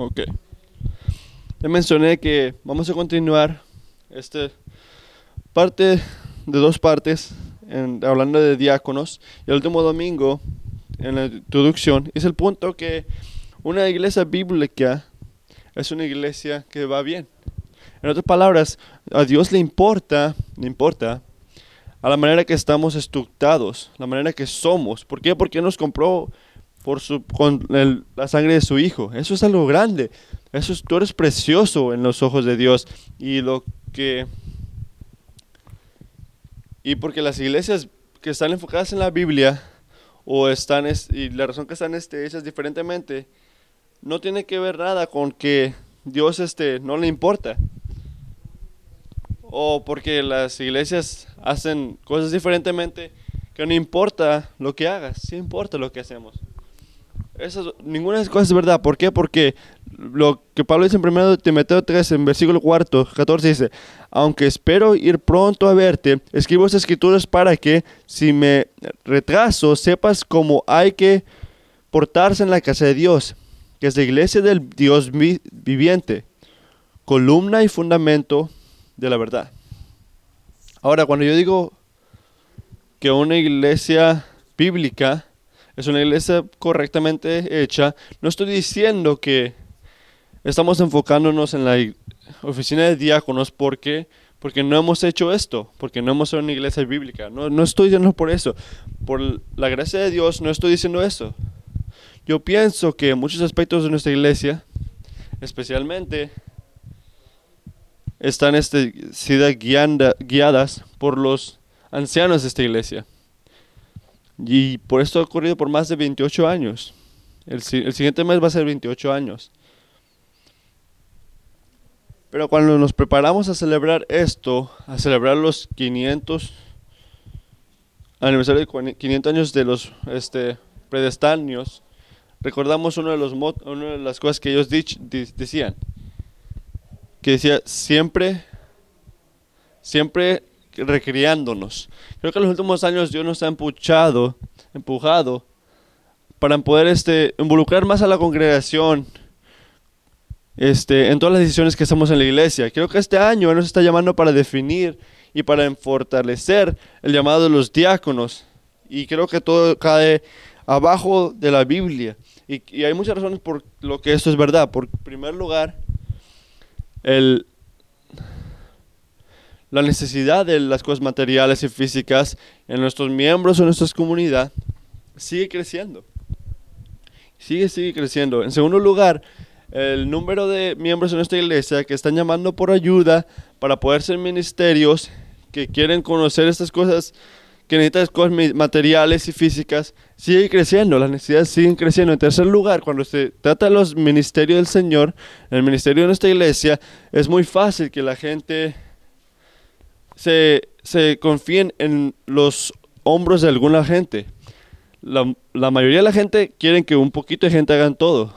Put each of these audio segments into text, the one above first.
Ok. Ya mencioné que vamos a continuar esta parte de dos partes, en, hablando de diáconos. Y el último domingo, en la introducción, es el punto que una iglesia bíblica es una iglesia que va bien. En otras palabras, a Dios le importa, le importa a la manera que estamos estructurados, la manera que somos. ¿Por qué? Porque nos compró por su, con la sangre de su Hijo. Eso es algo grande. Eso es, tú eres precioso en los ojos de Dios. Y lo que... Y porque las iglesias que están enfocadas en la Biblia, o están, y la razón que están este, hechas diferentemente, no tiene que ver nada con que Dios este, no le importa. O porque las iglesias hacen cosas diferentemente, que no importa lo que hagas, sí importa lo que hacemos. Eso, ninguna de esas cosas es verdad. ¿Por qué? Porque lo que Pablo dice en 1 Timoteo 3, en versículo 4, 14, dice, aunque espero ir pronto a verte, escribo estas escrituras para que, si me retraso, sepas cómo hay que portarse en la casa de Dios, que es la iglesia del Dios viviente, columna y fundamento de la verdad. Ahora, cuando yo digo que una iglesia bíblica es una iglesia correctamente hecha, no estoy diciendo que estamos enfocándonos en la oficina de diáconos porque, porque no hemos hecho esto, porque no hemos sido una iglesia bíblica. No, no estoy diciendo por eso. Por la gracia de Dios no estoy diciendo eso. Yo pienso que muchos aspectos de nuestra iglesia, especialmente, están este, siendo guiadas por los ancianos de esta iglesia. Y por esto ha ocurrido por más de 28 años. El, el siguiente mes va a ser 28 años. Pero cuando nos preparamos a celebrar esto, a celebrar los 500 aniversario de 500 años de los este, predestáneos, recordamos uno de los, una de las cosas que ellos decían, que decía siempre, siempre recriándonos. Creo que en los últimos años Dios nos ha empuchado, empujado para poder este, involucrar más a la congregación este, en todas las decisiones que hacemos en la iglesia. Creo que este año nos está llamando para definir y para fortalecer el llamado de los diáconos. Y creo que todo cae abajo de la Biblia. Y, hay muchas razones por lo que esto es verdad. Por primer lugar, el, la necesidad de las cosas materiales y físicas en nuestros miembros o en nuestra comunidad sigue creciendo. Sigue, sigue creciendo. En segundo lugar, el número de miembros en nuestra iglesia que están llamando por ayuda para poder ser ministerios, que quieren conocer estas cosas que necesitan cosas materiales y físicas, sigue creciendo, las necesidades siguen creciendo. En tercer lugar, cuando se trata de los ministerios del Señor, el ministerio de nuestra iglesia, es muy fácil que la gente se, se confíen en los hombros de alguna gente. La, la, mayoría de la gente quieren que un poquito de gente hagan todo.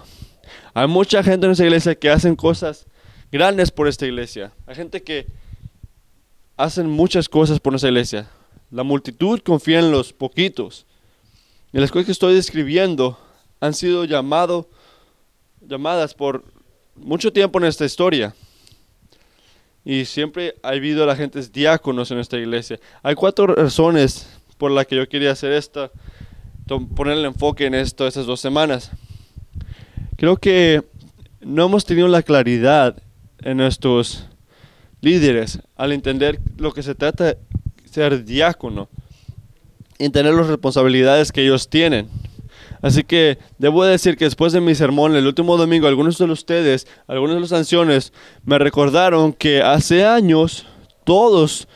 Hay mucha gente en esta iglesia que hacen cosas grandes por esta iglesia. Hay gente que hacen muchas cosas por nuestra iglesia. La multitud confía en los poquitos. Y las cosas que estoy describiendo han sido llamado, llamadas por mucho tiempo en esta historia. Y siempre ha habido la gente diáconos en nuestra iglesia. Hay cuatro razones por las que yo quería hacer esta, poner el enfoque en esto estas dos semanas. Creo que no hemos tenido la claridad en nuestros líderes al entender lo que se trata ser diácono y tener las responsabilidades que ellos tienen. Así que debo decir que después de mi sermón el último domingo, algunos de ustedes, algunos de los ancianos, me recordaron que hace años todos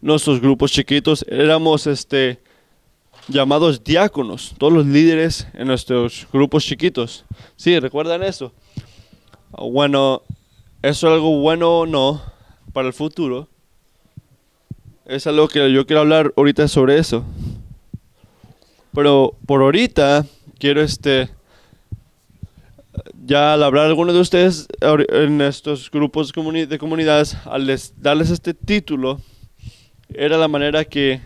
nuestros grupos chiquitos éramos este, llamados diáconos, todos los líderes en nuestros grupos chiquitos. Sí, ¿recuerdan eso? Bueno, ¿eso es algo bueno o no para el futuro? es algo que yo quiero hablar ahorita sobre eso. Pero por ahorita quiero este ya al hablar a algunos de ustedes en estos grupos de comunidades, al darles este título, era la manera que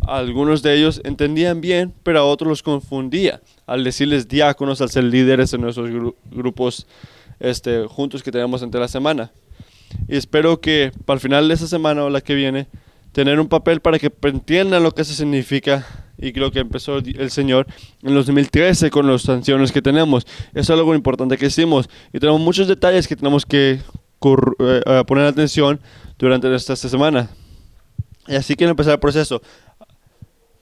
algunos de ellos entendían bien, pero a otros los confundía al decirles diáconos, al ser líderes en nuestros grupos este, juntos que tenemos entre la semana. Y espero que para el final de esta semana o la que viene, tener un papel para que entiendan lo que eso significa y lo que empezó el Señor en los 2013 con las sanciones que tenemos. Eso es algo importante que hicimos. Y tenemos muchos detalles que tenemos que eh, poner atención durante esta semana. Y así quiero empezar el proceso.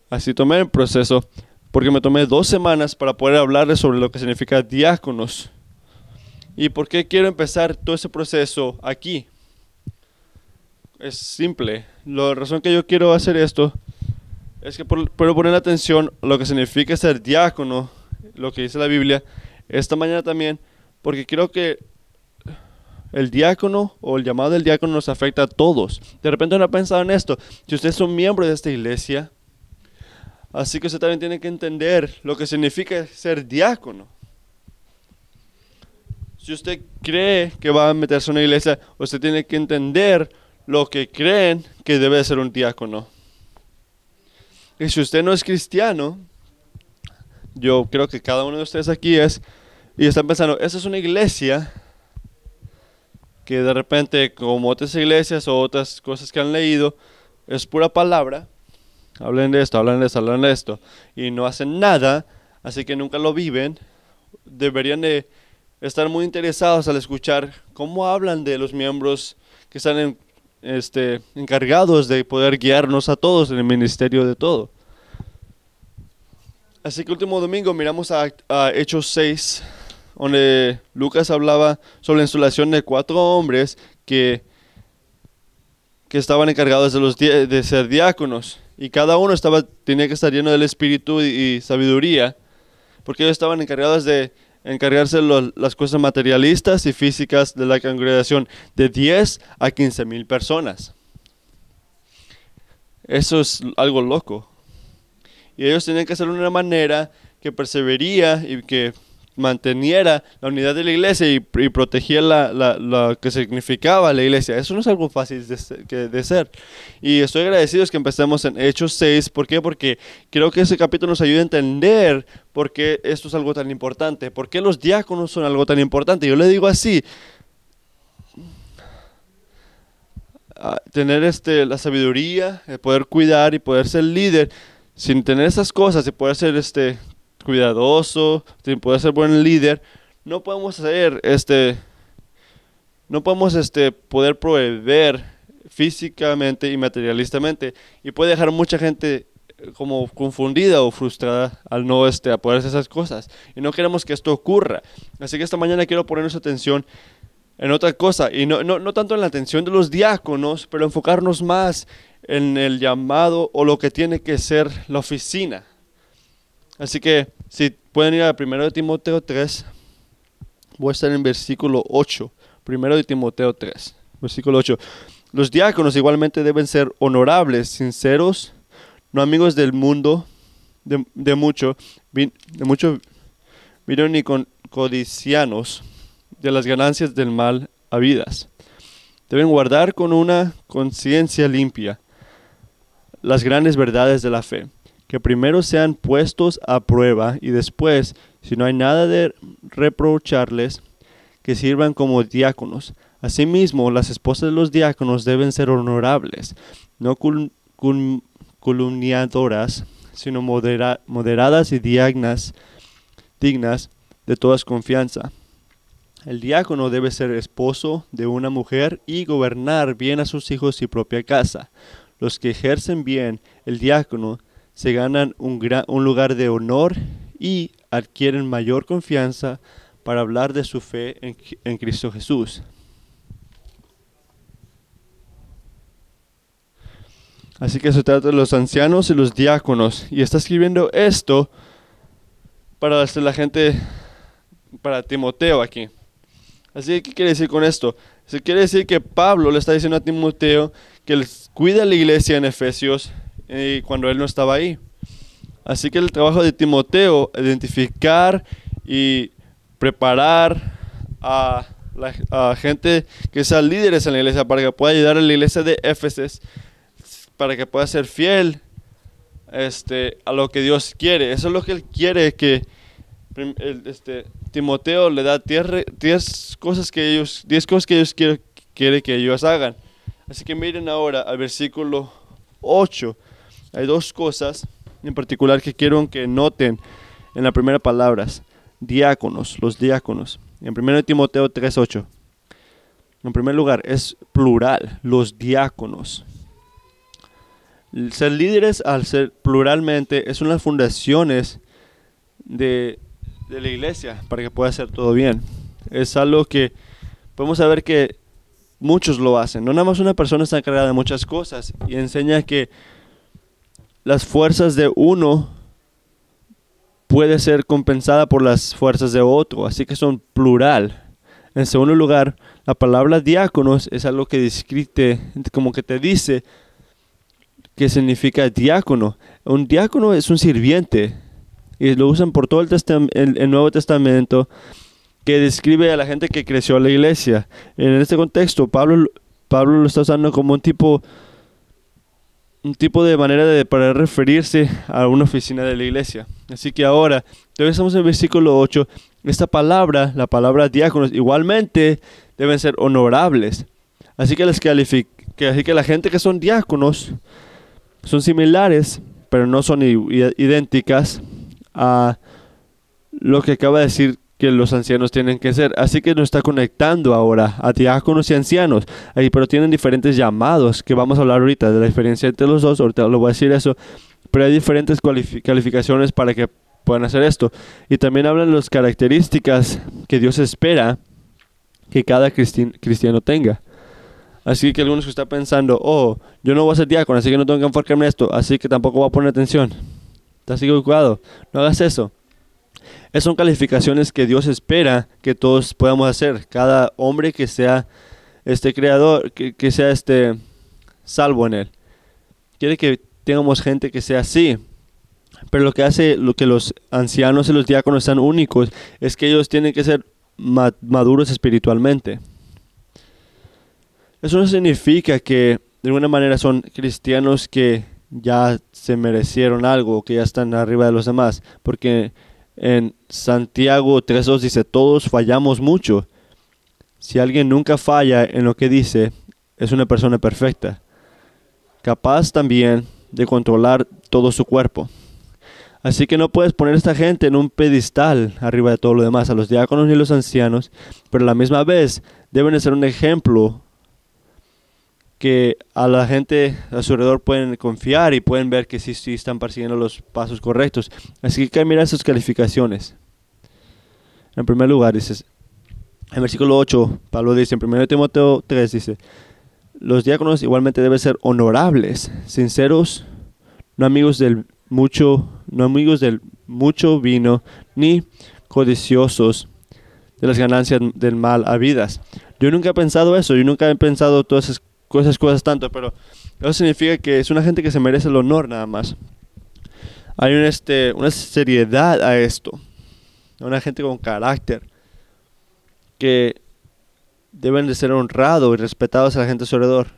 Así tomé el proceso porque me tomé dos semanas para poder hablarles sobre lo que significa diáconos. ¿Y por qué quiero empezar todo ese proceso aquí? Es simple. La razón que yo quiero hacer esto es que puedo poner atención lo que significa ser diácono, lo que dice la Biblia, esta mañana también, porque creo que el diácono o el llamado del diácono nos afecta a todos. De repente no ha pensado en esto. Si usted es un miembro de esta iglesia, Así que usted también tiene que entender lo que significa ser diácono. Si usted cree que va a meterse en una iglesia, usted tiene que entender lo que creen que debe ser un diácono. Y si usted no es cristiano, yo creo que cada uno de ustedes aquí es, y están pensando, esa es una iglesia que de repente, como otras iglesias o otras cosas que han leído, es pura palabra. Hablen de esto, hablen de esto, hablen de esto, y no hacen nada, así que nunca lo viven, deberían de estar muy interesados al escuchar cómo hablan de los miembros que están este, encargados de poder guiarnos a todos en el ministerio de todo. Así que último domingo miramos a, Hechos 6, donde Lucas hablaba sobre la instalación de cuatro hombres que, que estaban encargados de, los, de ser diáconos y cada uno estaba, tenía que estar lleno del espíritu y, sabiduría, porque ellos estaban encargados de encargarse de las cosas materialistas y físicas de la congregación, de 10 a 15 mil personas. Eso es algo loco. Y ellos tenían que hacerlo de una manera que persevería y que manteniera la unidad de la iglesia y, protegía la, que significaba la iglesia. Eso no es algo fácil de, de, ser. Y estoy agradecido que empecemos en Hechos 6. ¿Por qué? Porque creo que ese capítulo nos ayuda a entender por qué esto es algo tan importante. ¿Por qué los diáconos son algo tan importante? Yo le digo así. tener este, la sabiduría, poder cuidar y poder ser líder, sin tener esas cosas y poder ser este, cuidadoso, puede ser buen líder, no podemos hacer este no podemos este poder proveer físicamente y materialistamente y puede dejar mucha gente eh, como confundida o frustrada al no este, poder hacer esas cosas. Y no queremos que esto ocurra. Así que esta mañana quiero poner nuestra atención en otra cosa. Y no, no, no tanto en la atención de los diáconos, pero enfocarnos más en el llamado o lo que tiene que ser la oficina. Así que si pueden ir a 1 de Timoteo 3, voy a estar en versículo 8. 1 de Timoteo 3, versículo 8. Los diáconos igualmente deben ser honorables, sinceros, no amigos del mundo, de, mucho, de mucho vino ni con codicianos de las ganancias del mal habidas. Deben guardar con una conciencia limpia las grandes verdades de la fe que primero sean puestos a prueba y después, si no hay nada de reprocharles, que sirvan como diáconos. Asimismo, las esposas de los diáconos deben ser honorables, no columniadoras, sino moderadas y dignas, dignas de toda confianza. El diácono debe ser esposo de una mujer y gobernar bien a sus hijos y propia casa. Los que ejercen bien el diácono se ganan un, gran, un lugar de honor y adquieren mayor confianza para hablar de su fe en, en Cristo Jesús. Así que se trata de los ancianos y los diáconos. Y está escribiendo esto para la gente, para Timoteo aquí. Así que, ¿qué quiere decir con esto? Se quiere decir que Pablo le está diciendo a Timoteo que cuida la iglesia en Efesios y cuando él no estaba ahí. Así que el trabajo de Timoteo, identificar y preparar a la gente que sean líderes en la iglesia para que pueda ayudar a la iglesia de Éfeso, para que pueda ser fiel este, a lo que Dios quiere. Eso es lo que Él quiere que este, Timoteo le da 10 cosas que ellos, diez cosas que ellos quiere que ellos hagan. Así que miren ahora al versículo 8. Hay dos cosas en particular que quiero que noten en la primera palabra. Diáconos, los diáconos. En 1 Timoteo 3.8. En primer lugar, es plural, los diáconos. Ser líderes al ser pluralmente es una de las fundaciones de, de la iglesia para que pueda hacer todo bien. Es algo que podemos saber que muchos lo hacen. No nada más una persona está encargada de muchas cosas y enseña que las fuerzas de uno puede ser compensada por las fuerzas de otro, así que son plural. En segundo lugar, la palabra diáconos es algo que describe, como que te dice que significa diácono. Un diácono es un sirviente y lo usan por todo el, el, Nuevo Testamento que describe a la gente que creció en la iglesia. En este contexto, Pablo, Pablo lo está usando como un tipo un tipo de manera de para referirse a una oficina de la iglesia. Así que ahora, estamos en el versículo 8, esta palabra, la palabra diáconos, igualmente deben ser honorables. Así que, les que, así que la gente que son diáconos son similares, pero no son idénticas a lo que acaba de decir que los ancianos tienen que ser. Así que nos está conectando ahora a diáconos y ancianos. Pero tienen diferentes llamados que vamos a hablar ahorita de la diferencia entre los dos. Ahorita lo voy a decir eso. Pero hay diferentes calificaciones para que puedan hacer esto. Y también hablan las características que Dios espera que cada cristiano tenga. Así que algunos que están pensando, oh, yo no voy a ser diácono, así que no tengo que enfocarme en esto, así que tampoco voy a poner atención. Estás equivocado, no hagas eso. Esas son calificaciones que Dios espera que todos podamos hacer. Cada hombre que sea este creador, que, sea este salvo en él. Quiere que tengamos gente que sea así. Pero lo que hace lo que los ancianos y los diáconos sean únicos es que ellos tienen que ser maduros espiritualmente. Eso no significa que de alguna manera son cristianos que ya se merecieron algo, que ya están arriba de los demás, porque en Santiago 3.2 dice, todos fallamos mucho. Si alguien nunca falla en lo que dice, es una persona perfecta, capaz también de controlar todo su cuerpo. Así que no puedes poner a esta gente en un pedestal arriba de todo lo demás, a los diáconos ni los ancianos, pero a la misma vez deben de ser un ejemplo que a la gente a su alrededor pueden confiar y pueden ver que sí, sí están persiguiendo los pasos correctos. Así que mira sus calificaciones. En primer lugar, dices, en versículo 8, Pablo dice, en 1 Timoteo 3, dice, los diáconos igualmente deben ser honorables, sinceros, no amigos del mucho, no amigos del mucho vino, ni codiciosos de las ganancias del mal habidas. Yo nunca he pensado eso, yo nunca he pensado todas esas esas cosas tanto, pero eso significa que es una gente que se merece el honor nada más. Hay un, este, una seriedad a esto, una gente con carácter que deben de ser honrados y respetados a la gente a alrededor.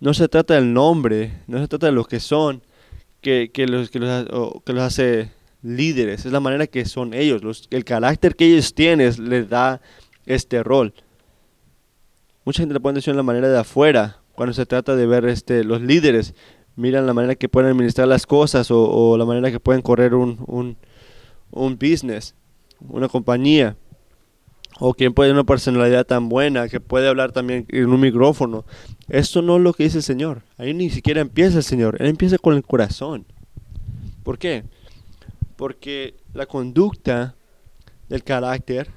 No se trata del nombre, no se trata de lo que son, que, que, los, que, los, que los hace líderes, es la manera que son ellos, los, el carácter que ellos tienen les da este rol. Mucha gente le pone la manera de afuera, cuando se trata de ver este, los líderes, miran la manera que pueden administrar las cosas o, la manera que pueden correr un, un, un business, una compañía o quien puede tener una personalidad tan buena que puede hablar también en un micrófono. Esto no es lo que dice el Señor. Ahí ni siquiera empieza el Señor. Él empieza con el corazón. ¿Por qué? Porque la conducta del carácter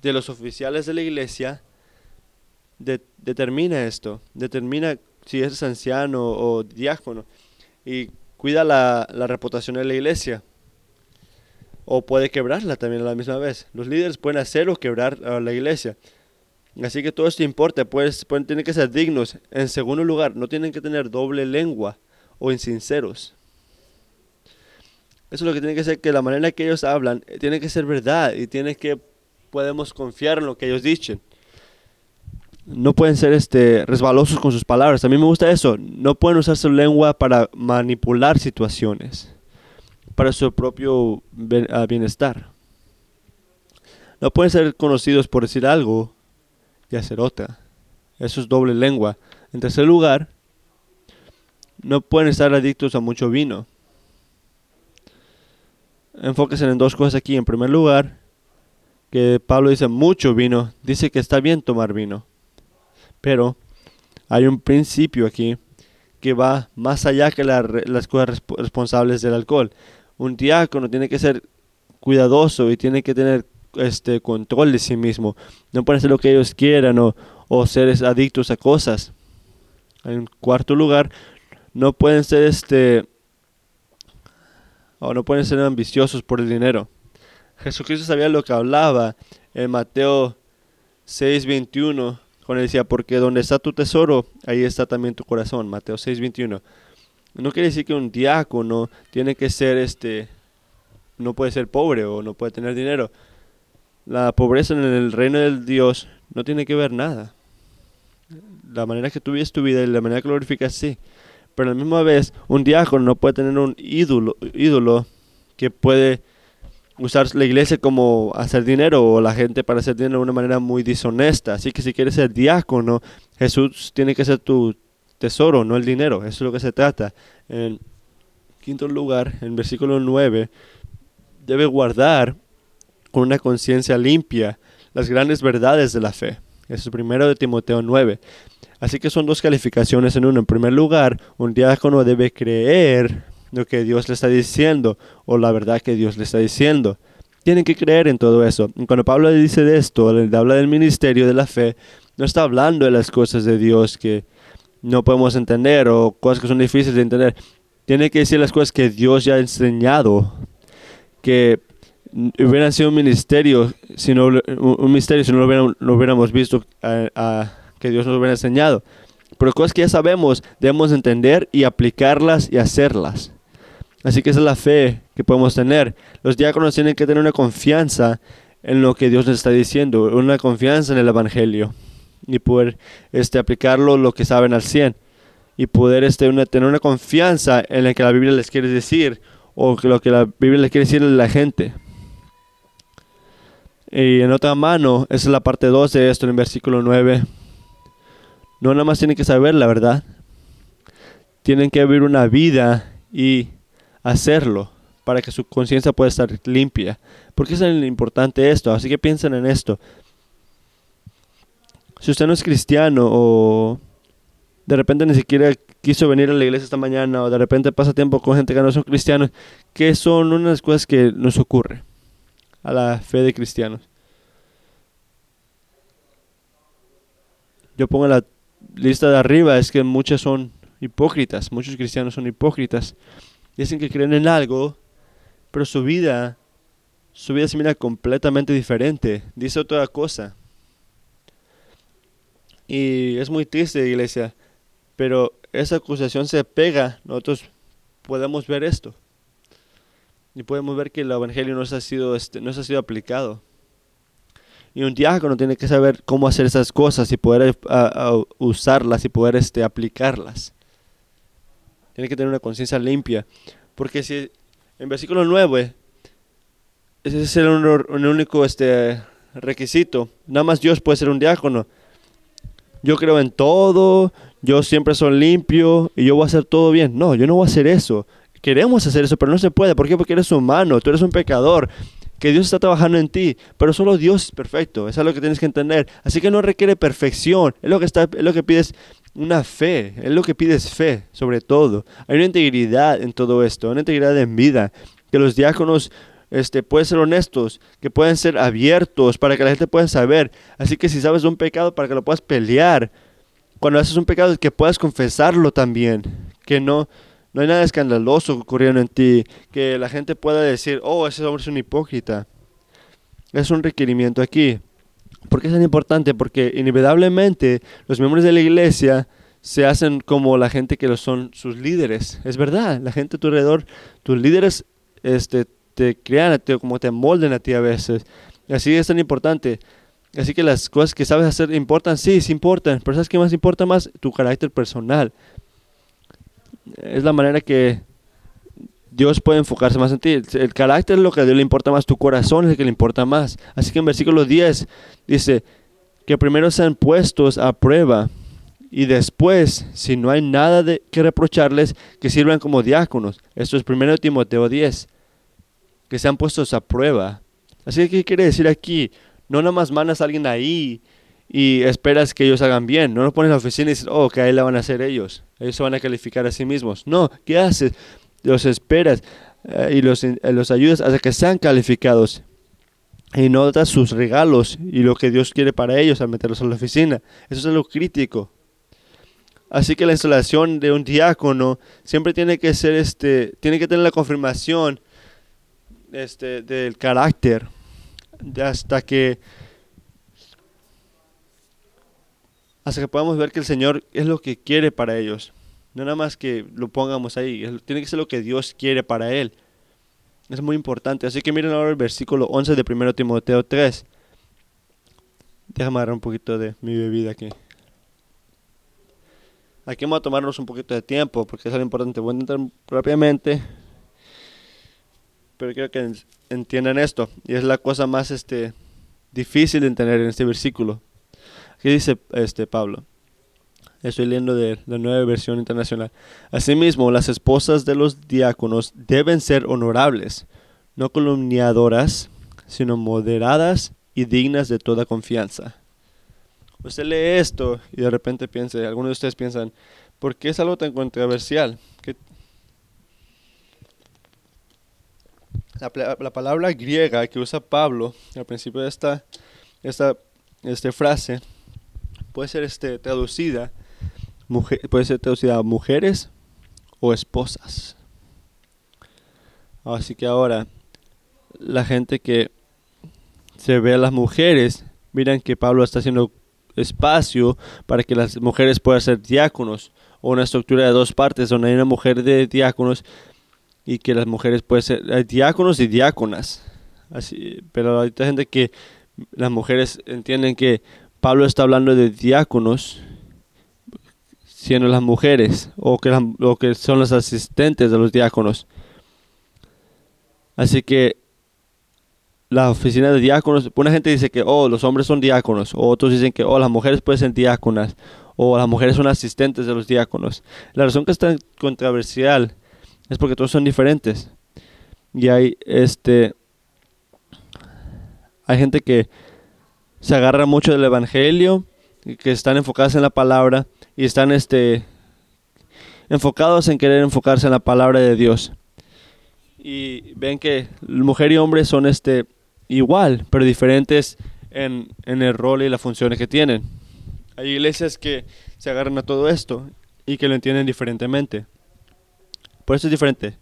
de los oficiales de la iglesia determina esto, determina si es anciano o diácono y cuida la, reputación de la iglesia o puede quebrarla también a la misma vez. Los líderes pueden hacer o quebrar la iglesia. Así que todo esto importa, pues, tienen que ser dignos. En segundo lugar, no tienen que tener doble lengua o insinceros. Eso es lo que tiene que ser, que la manera que ellos hablan tiene que ser verdad y tiene que podemos confiar en lo que ellos dicen. No pueden ser este, resbalosos con sus palabras. A mí me gusta eso. No pueden usar su lengua para manipular situaciones, para su propio ah, bienestar. No pueden ser conocidos por decir algo y hacer otra. Eso es doble lengua. En tercer lugar, no pueden estar adictos a mucho vino. Enfóquense en dos cosas aquí. En primer lugar, que Pablo dice mucho vino, dice que está bien tomar vino. Pero hay un principio aquí que va más allá que las cosas responsables del alcohol. Un diácono tiene que ser cuidadoso y tiene que tener este control de sí mismo. No puede hacer lo que ellos quieran o, o ser adictos a cosas. En cuarto lugar, no pueden ser este o no pueden ser ambiciosos por el dinero. Jesucristo sabía lo que hablaba en Mateo 6:21 cuando decía, porque donde está tu tesoro, ahí está también tu corazón. Mateo 6:21. No quiere decir que un diácono tiene que ser este no puede ser pobre o no puede tener dinero. La pobreza en el reino del Dios no tiene que ver nada. La manera que tú vives tu vida y la manera que glorificas, sí. Pero a la misma vez, un diácono no puede tener un ídolo, ídolo que puede usar la iglesia como hacer dinero o la gente para hacer dinero de una manera muy deshonesta. Así que si quieres ser diácono, Jesús tiene que ser tu tesoro, no el dinero. Eso es lo que se trata. En quinto lugar, en versículo 9, debe guardar con una conciencia limpia las grandes verdades de la fe. Eso es primero de Timoteo 9. Así que son dos calificaciones en uno. En primer lugar, un diácono debe creer lo que Dios le está diciendo o la verdad que Dios le está diciendo. Tienen que creer en todo eso. Y cuando Pablo dice de esto, le habla del ministerio de la fe, no está hablando de las cosas de Dios que no podemos entender o cosas que son difíciles de entender. Tiene que decir las cosas que Dios ya ha enseñado, que hubieran sido un ministerio, si no, un misterio si no lo, hubiéramos visto a, que Dios nos hubiera enseñado. Pero cosas que ya sabemos, debemos entender y aplicarlas y hacerlas. Así que esa es la fe que podemos tener. Los diáconos tienen que tener una confianza en lo que Dios les está diciendo, una confianza en el Evangelio y poder este, aplicarlo lo que saben al 100 y poder este, tener una confianza en lo que la Biblia les quiere decir o lo que la Biblia les quiere decir a la gente. Y en otra mano, esa es la parte 2 de esto en el versículo 9. No nada más tienen que saber la verdad, tienen que vivir una vida y hacerlo para que su conciencia pueda estar limpia. Porque es importante esto, así que piensen en esto. Si usted no es cristiano o de repente ni siquiera quiso venir a la iglesia esta mañana o de repente pasa tiempo con gente que no son cristianos, ¿qué son unas cosas que nos ocurre a la fe de cristianos? Yo pongo la lista de arriba, es que muchos son hipócritas, muchos cristianos son hipócritas. Dicen que creen en algo, pero su vida, su vida se mira completamente diferente. Dice otra cosa. Y es muy triste, iglesia, pero esa acusación se pega. Nosotros podemos ver esto. Y podemos ver que el evangelio no ha sido, este, no ha sido aplicado. Y un diácono tiene que saber cómo hacer esas cosas y poder usarlas y poder este, aplicarlas. Tiene que tener una conciencia limpia. Porque si en versículo 9, ese es el, único este, requisito. Nada más Dios puede ser un diácono. Yo creo en todo, yo siempre soy limpio y yo voy a hacer todo bien. No, yo no voy a hacer eso. Queremos hacer eso, pero no se puede. ¿Por qué? Porque eres humano, tú eres un pecador que Dios está trabajando en ti, pero solo Dios es perfecto, eso es lo que tienes que entender. Así que no requiere perfección, es lo que, está, es lo que pides una fe, es lo que pides fe, sobre todo. Hay una integridad en todo esto, una integridad en vida, que los diáconos este, pueden ser honestos, que pueden ser abiertos para que la gente pueda saber. Así que si sabes un pecado, para que lo puedas pelear. Cuando haces un pecado, que puedas confesarlo también, que no no hay nada escandaloso ocurriendo en ti que la gente pueda decir, oh, ese hombre es un hipócrita. Es un requerimiento aquí. ¿Por qué es tan importante? Porque inevitablemente los miembros de la iglesia se hacen como la gente que son sus líderes. Es verdad, la gente a tu alrededor, tus líderes este, te crean a ti, como te molden a ti a veces. Así es tan importante. Así que las cosas que sabes hacer importan, sí, sí importan, pero ¿sabes qué más importa más? Tu carácter personal. Es la manera que Dios puede enfocarse más en ti. El carácter es lo que a Dios le importa más, tu corazón es el que le importa más. Así que en versículo 10 dice que primero sean puestos a prueba y después, si no hay nada de que reprocharles, que sirvan como diáconos. Esto es primero Timoteo 10, que sean puestos a prueba. Así que, ¿qué quiere decir aquí? No nada mandas a alguien ahí y esperas que ellos hagan bien. No lo pones en la oficina y dices, oh, que ahí la van a hacer ellos. Ellos se van a calificar a sí mismos. No, ¿qué haces? Los esperas eh, y los, eh, los ayudas hasta que sean calificados. Y no das sus regalos y lo que Dios quiere para ellos al meterlos en la oficina. Eso es lo crítico. Así que la instalación de un diácono siempre tiene que ser este, tiene que tener la confirmación este, del carácter hasta que hasta que podamos ver que el Señor es lo que quiere para ellos. No nada más que lo pongamos ahí, tiene que ser lo que Dios quiere para él. Es muy importante. Así que miren ahora el versículo 11 de 1 Timoteo 3. Déjame agarrar un poquito de mi bebida aquí. Aquí vamos a tomarnos un poquito de tiempo porque es algo importante. Voy a intentar rápidamente pero quiero que entiendan esto. Y es la cosa más este, difícil de entender en este versículo. ¿Qué dice este Pablo? Estoy leyendo de la nueva versión internacional. Asimismo, las esposas de los diáconos deben ser honorables, no columniadoras, sino moderadas y dignas de toda confianza. Usted lee esto y de repente piensa, algunos de ustedes piensan, ¿por qué es algo tan controversial? ¿Qué, la, palabra griega que usa Pablo al principio de esta, esta este frase puede ser este, traducida, mujer, puede ser traducida a mujeres o esposas. Así que ahora la gente que se ve a las mujeres, miran que Pablo está haciendo espacio para que las mujeres puedan ser diáconos o una estructura de dos partes donde hay una mujer de diáconos y que las mujeres pueden ser diáconos y diáconas. Así, pero hay gente que las mujeres entienden que Pablo está hablando de diáconos siendo las mujeres o que, que son los asistentes de los diáconos. Así que la oficina de diáconos, una gente dice que oh, los hombres son diáconos, o otros dicen que oh, las mujeres pueden ser diáconas, o las mujeres son asistentes de los diáconos. La razón que es tan controversial es porque todos son diferentes. Y hay este hay gente que se agarra mucho del evangelio, que están enfocadas en la palabra y están este enfocados en querer enfocarse en la palabra de Dios. Y ven que mujer y hombre son este igual, pero diferentes en, en el rol y las funciones que tienen. Hay iglesias que se agarran a todo esto y que lo entienden diferentemente. Por eso es diferente.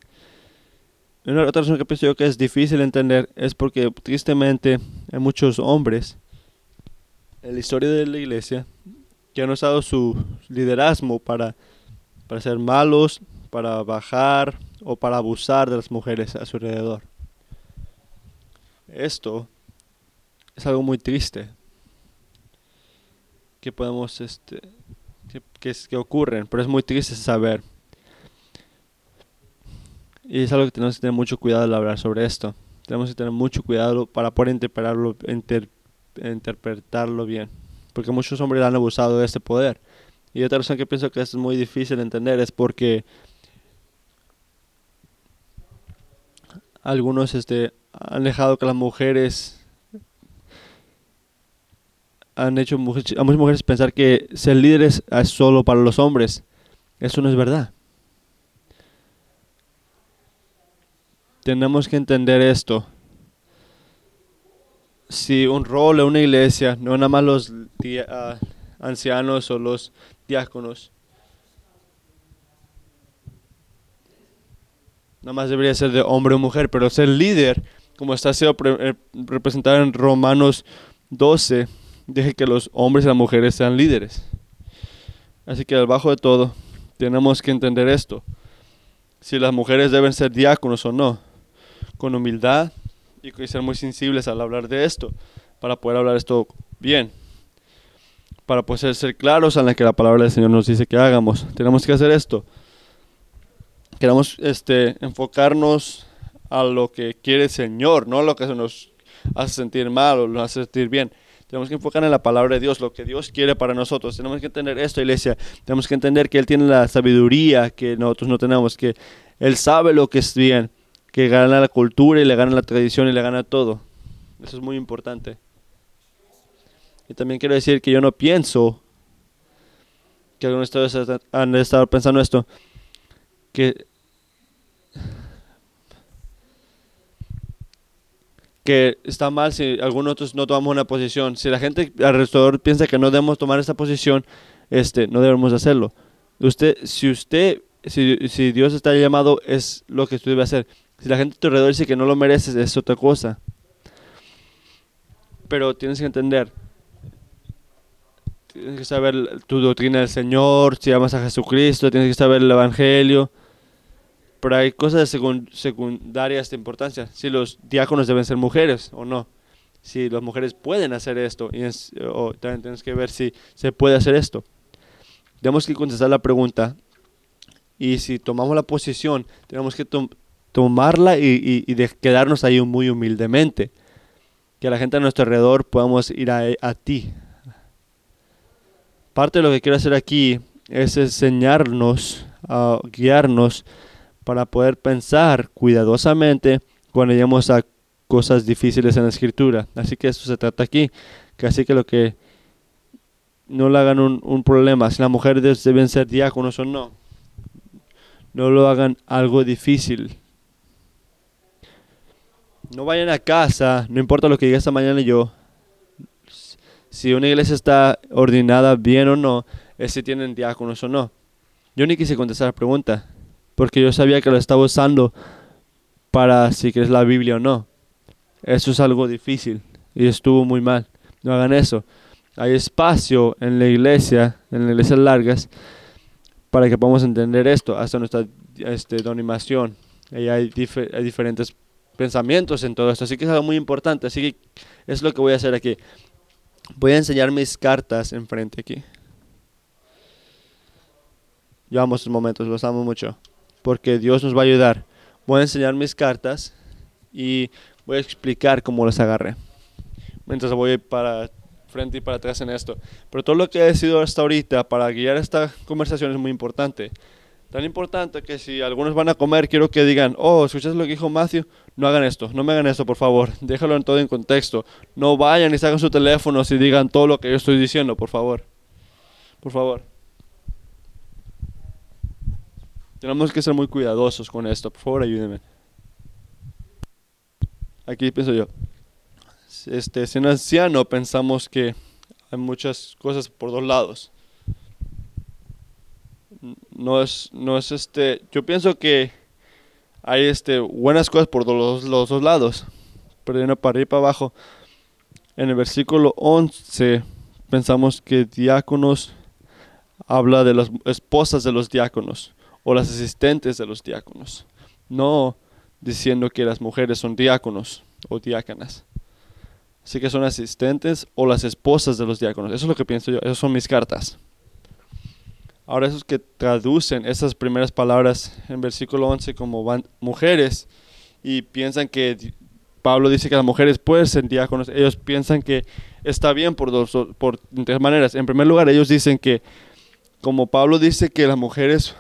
Una otra razón que pienso yo que es difícil entender es porque tristemente hay muchos hombres en la historia de la iglesia que han usado su liderazgo para, para ser malos, para bajar o para abusar de las mujeres a su alrededor. Esto es algo muy triste que podemos este que, que, ocurren, pero es muy triste saber y es algo que tenemos que tener mucho cuidado al hablar sobre esto. Tenemos que tener mucho cuidado para poder interpretarlo, interpretarlo bien. Porque muchos hombres han abusado de este poder. Y otra razón que pienso que es muy difícil de entender es porque algunos este, han dejado que las mujeres han hecho a muchas mujeres pensar que ser líderes es solo para los hombres. Eso no es verdad. tenemos que entender esto. Si un rol en una iglesia, no nada más los ah, ancianos o los diáconos, nada más debería ser de hombre o mujer, pero ser líder, como está siendo eh, representado en Romanos 12, deje que los hombres y las mujeres sean líderes. Así que debajo de todo, tenemos que entender esto. Si las mujeres deben ser diáconos o no con humildad y ser muy sensibles al hablar de esto, para poder hablar esto bien. Para poder ser claros en la que la palabra del Señor nos dice que hagamos. Tenemos que hacer esto. Queremos este, enfocarnos a lo que quiere el Señor, no a lo que nos hace sentir mal o nos hace sentir bien. Tenemos que enfocar en la palabra de Dios, lo que Dios quiere para nosotros. Tenemos que entender esto, iglesia. Tenemos que entender que Él tiene la sabiduría que nosotros no tenemos, que Él sabe lo que es bien, que gana la cultura y le gana la tradición y le gana todo. Eso es muy importante. Y también quiero decir que yo no pienso que algunos de ustedes han estado pensando esto, que que está mal si algunos otros no tomamos una posición. Si la gente alrededor piensa que no debemos tomar esa posición, este, no debemos hacerlo. Usted, si usted, si, si Dios está llamado, es lo que usted debe hacer. Si la gente a tu alrededor dice que no lo mereces, es otra cosa. Pero tienes que entender, tienes que saber tu doctrina del Señor, si amas a Jesucristo, tienes que saber el Evangelio. Pero hay cosas secundarias de importancia. Si los diáconos deben ser mujeres o no. Si las mujeres pueden hacer esto. Y o también tienes que ver si se puede hacer esto. Tenemos que contestar la pregunta. Y si tomamos la posición, tenemos que tomarla y, y, quedarnos ahí muy humildemente. Que la gente a nuestro alrededor podamos ir a, a ti. Parte de lo que quiero hacer aquí es enseñarnos, a guiarnos para poder pensar cuidadosamente cuando lleguemos a cosas difíciles en la escritura. Así que eso se trata aquí, que así que lo que no le hagan un, problema, si las mujeres deben ser diáconos o no, no lo hagan algo difícil. No vayan a casa, no importa lo que diga esta mañana yo, si una iglesia está ordenada bien o no, es si tienen diáconos o no. Yo ni quise contestar la pregunta porque yo sabía que lo estaba usando para si crees la Biblia o no. Eso es algo difícil y estuvo muy mal. No hagan eso. Hay espacio en la iglesia, en las iglesias largas, para que podamos entender esto, hasta nuestra este, donimación. Y hay, diferentes pensamientos en todo esto, así que es algo muy importante. Así que es lo que voy a hacer aquí. Voy a enseñar mis cartas enfrente aquí. Yo amo estos momentos, los amo mucho porque Dios nos va a ayudar. Voy a enseñar mis cartas y voy a explicar cómo las agarré. Mientras voy para frente y para atrás en esto. Pero todo lo que he decidido hasta ahorita para guiar esta conversación es muy importante. Tan importante que si algunos van a comer, quiero que digan, oh, ¿escuchas lo que dijo Matthew? No hagan esto, no me hagan esto, por favor. Déjalo en todo en contexto. No vayan y sacan su teléfono y digan todo lo que yo estoy diciendo, por favor. Por favor. Tenemos que ser muy cuidadosos con esto. Por favor, ayúdenme. Aquí pienso yo. Este, siendo anciano, pensamos que hay muchas cosas por dos lados. No es, no es este. Yo pienso que hay este, buenas cosas por los, los dos lados. Pero para arriba y para abajo. En el versículo 11 pensamos que diáconos habla de las esposas de los diáconos o las asistentes de los diáconos, no diciendo que las mujeres son diáconos o diácanas. Así que son asistentes o las esposas de los diáconos. Eso es lo que pienso yo. Esas son mis cartas. Ahora esos que traducen esas primeras palabras en versículo 11 como van mujeres y piensan que Pablo dice que las mujeres pueden ser diáconos, ellos piensan que está bien por dos por tres maneras. En primer lugar, ellos dicen que como Pablo dice que las mujeres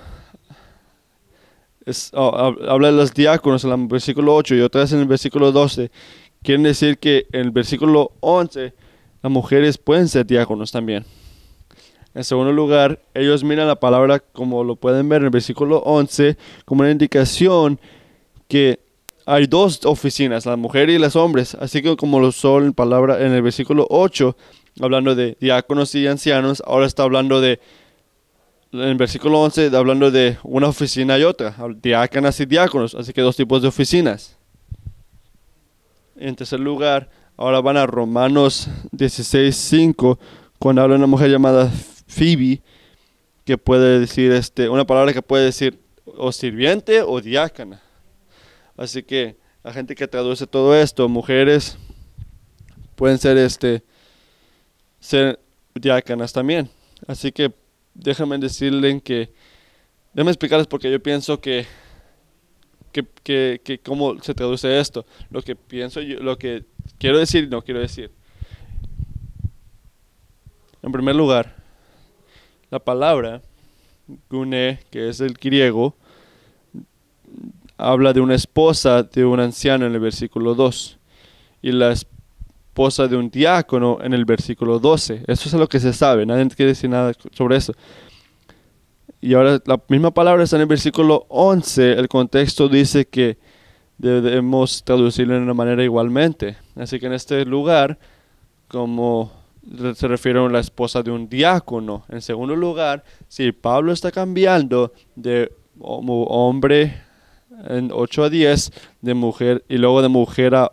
Oh, habla de los diáconos en el versículo 8 y otra vez en el versículo 12. Quieren decir que en el versículo 11 las mujeres pueden ser diáconos también. En segundo lugar, ellos miran la palabra como lo pueden ver en el versículo 11 como una indicación que hay dos oficinas, las mujeres y las hombres, así que como lo son en palabra en el versículo 8, hablando de diáconos y ancianos, ahora está hablando de en el versículo 11 hablando de una oficina y otra, diácanas y diáconos, así que dos tipos de oficinas. En tercer lugar, ahora van a Romanos 16:5, cuando habla una mujer llamada Phoebe, que puede decir este, una palabra que puede decir o sirviente o diácana. Así que la gente que traduce todo esto, mujeres pueden ser este ser diácanas también. Así que déjame decirles que, déjame explicarles porque yo pienso que, que, que, que cómo se traduce esto. Lo que pienso yo, lo que quiero decir y no quiero decir. En primer lugar, la palabra gune, que es el griego, habla de una esposa de un anciano en el versículo 2 y la esposa de un diácono en el versículo 12. Eso es lo que se sabe, nadie quiere decir nada sobre eso. Y ahora la misma palabra está en el versículo 11, el contexto dice que debemos traducirlo de una manera igualmente. Así que en este lugar, como se refiere a la esposa de un diácono. En segundo lugar, si Pablo está cambiando de hombre en 8 a 10, de mujer y luego de mujer a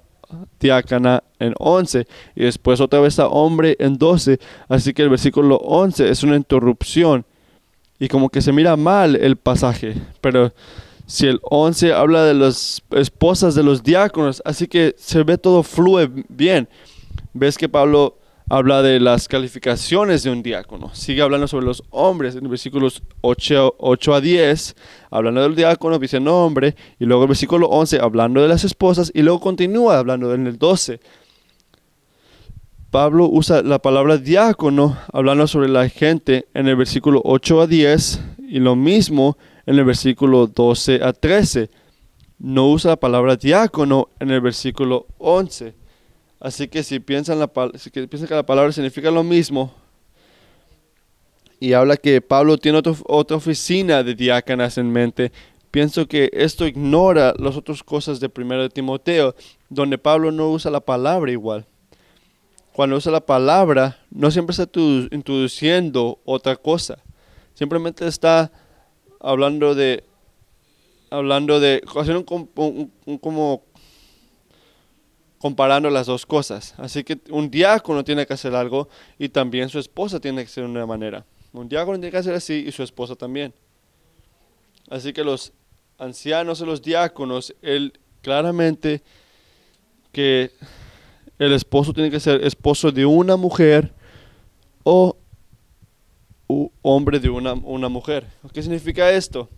diácana en 11 y después otra vez a hombre en 12. Así que el versículo 11 es una interrupción y como que se mira mal el pasaje, pero si el 11 habla de las esposas de los diáconos, así que se ve todo fluye bien. Ves que Pablo habla de las calificaciones de un diácono. Sigue hablando sobre los hombres en versículos 8, 8 a 10, hablando del diácono, dice nombre, y luego el versículo 11 hablando de las esposas, y luego continúa hablando en el 12. Pablo usa la palabra diácono hablando sobre la gente en el versículo 8 a 10 y lo mismo en el versículo 12 a 13. No usa la palabra diácono en el versículo 11. Así que si piensan, que la palabra significa lo mismo, y habla que Pablo tiene otra oficina de diácanas en mente, pienso que esto ignora las otras cosas de 1 de Timoteo, donde Pablo no usa la palabra igual. Cuando usa la palabra, no siempre está introduciendo otra cosa. Simplemente está hablando de hablando de hacer un, un, como comparando las dos cosas. Así que un diácono tiene que hacer algo y también su esposa tiene que ser de una manera. Un diácono tiene que hacer así y su esposa también. Así que los ancianos y los diáconos, él claramente que el esposo tiene que ser esposo de una mujer o hombre de una, una mujer. ¿Qué significa esto?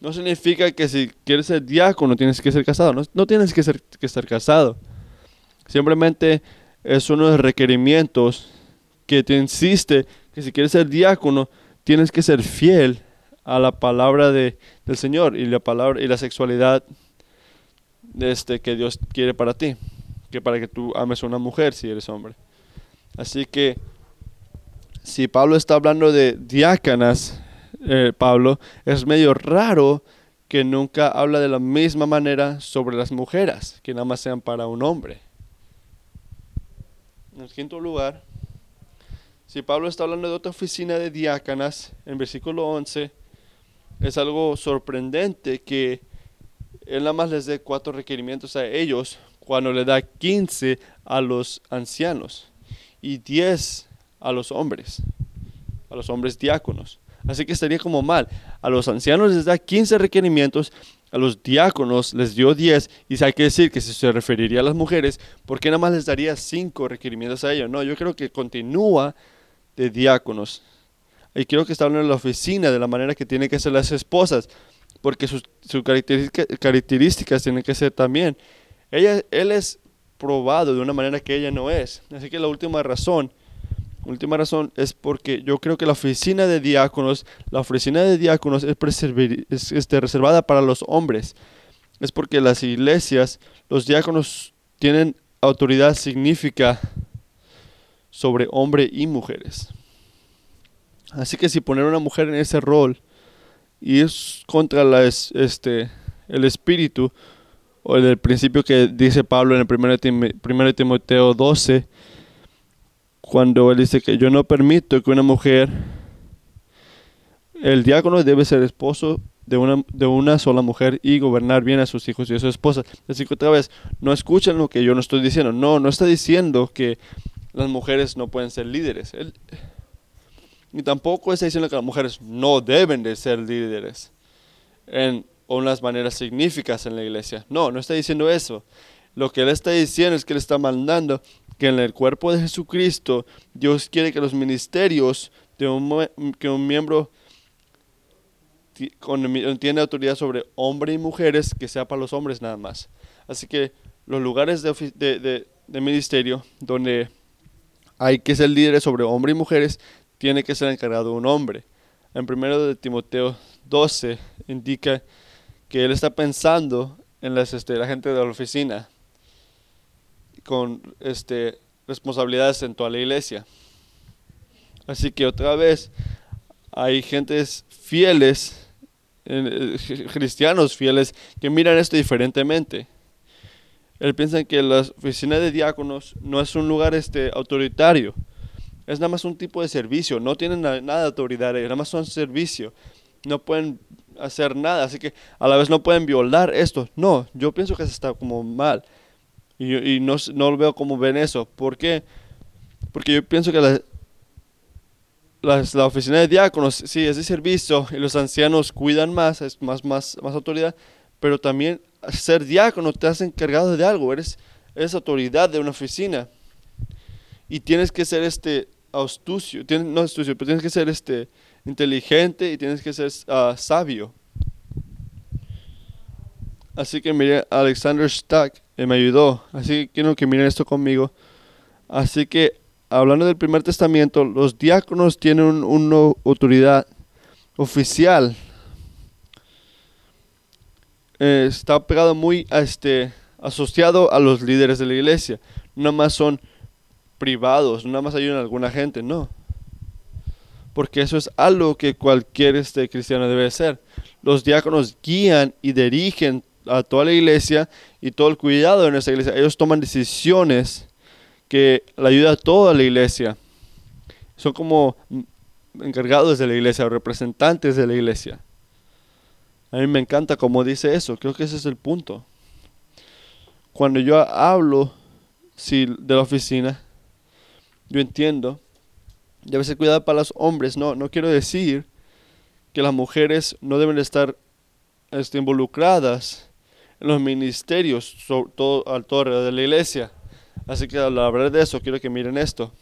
No significa que si quieres ser diácono tienes que ser casado. No, no tienes que, ser, que estar casado. Simplemente es uno de los requerimientos que te insiste que si quieres ser diácono, tienes que ser fiel a la palabra de, del Señor y la palabra y la sexualidad este, que Dios quiere para ti, que para que tú ames a una mujer si eres hombre. Así que si Pablo está hablando de diácanas, eh, Pablo, es medio raro que nunca habla de la misma manera sobre las mujeres, que nada más sean para un hombre. En el quinto lugar, si Pablo está hablando de otra oficina de diácanas, en versículo 11, es algo sorprendente que él nada más les dé cuatro requerimientos a ellos cuando le da 15 a los ancianos y 10 a los hombres, a los hombres diáconos. Así que estaría como mal. A los ancianos les da 15 requerimientos a los diáconos les dio 10 y hay que decir que si se referiría a las mujeres, ¿por qué nada más les daría 5 requerimientos a ellos? No, yo creo que continúa de diáconos. Y creo que está hablando en la oficina de la manera que tienen que ser las esposas, porque sus, características tienen que ser también. Ella, él es probado de una manera que ella no es. Así que la última razón última razón es porque yo creo que la oficina de diáconos, la oficina de diáconos es, este, reservada para los hombres. Es porque las iglesias, los diáconos tienen autoridad significa sobre hombre y mujeres. Así que si poner una mujer en ese rol y es contra la, este, el espíritu o el principio que dice Pablo en el 1 Timoteo 12, cuando él dice que yo no permito que una mujer, el diácono debe ser esposo de una, de una sola mujer y gobernar bien a sus hijos y a su esposa. Así que otra vez, no escuchen lo que yo no estoy diciendo. No, no está diciendo que las mujeres no pueden ser líderes. Él, y tampoco está diciendo que las mujeres no deben de ser líderes en unas maneras significativas en la iglesia. No, no está diciendo eso. Lo que él está diciendo es que él está mandando que en el cuerpo de Jesucristo Dios quiere que los ministerios de un, que un miembro tiene autoridad sobre hombres y mujeres, que sea para los hombres nada más. Así que los lugares de, de, ministerio donde hay que ser líderes sobre hombres y mujeres, tiene que ser encargado un hombre. En primero de Timoteo 12 indica que él está pensando en las, este, la gente de la oficina con este, responsabilidades en toda la iglesia. Así que otra vez hay gentes fieles, eh, cristianos fieles, que miran esto diferentemente. Él piensa que la oficina de diáconos no es un lugar este, autoritario, es nada más un tipo de servicio, no tienen nada de autoridad, nada más son servicio, no pueden hacer nada, así que a la vez no pueden violar esto. No, yo pienso que eso está como mal. Y, y no, no veo como ven eso. ¿Por qué? Porque yo pienso que la, la, oficina de diáconos, sí, es de servicio y los ancianos cuidan más, es más, más, más autoridad, pero también ser diácono te has encargado de algo, eres, eres autoridad de una oficina y tienes que ser este astucio, tienes, no astucio, pero tienes que ser este inteligente y tienes que ser ah, sabio. Así que mire, Alexander Stack eh, me ayudó, así que quiero que miren esto conmigo. Así que hablando del primer testamento, los diáconos tienen una autoridad oficial. Eh, está pegado muy a este, asociado a los líderes de la iglesia. No más son privados, no más ayudan a alguna gente, no. Porque eso es algo que cualquier este, cristiano debe ser. Los diáconos guían y dirigen a toda la iglesia y todo el cuidado de nuestra iglesia. Ellos toman decisiones que le ayuda a toda la iglesia. Son como encargados de la iglesia, representantes de la iglesia. A mí me encanta cómo dice eso, creo que ese es el punto. Cuando yo hablo de la oficina, yo entiendo, debe ser cuidado para los hombres, no, no quiero decir que las mujeres no deben estar este, involucradas los ministerios todo, alrededor de la iglesia. Así que al hablar de eso, quiero que miren esto.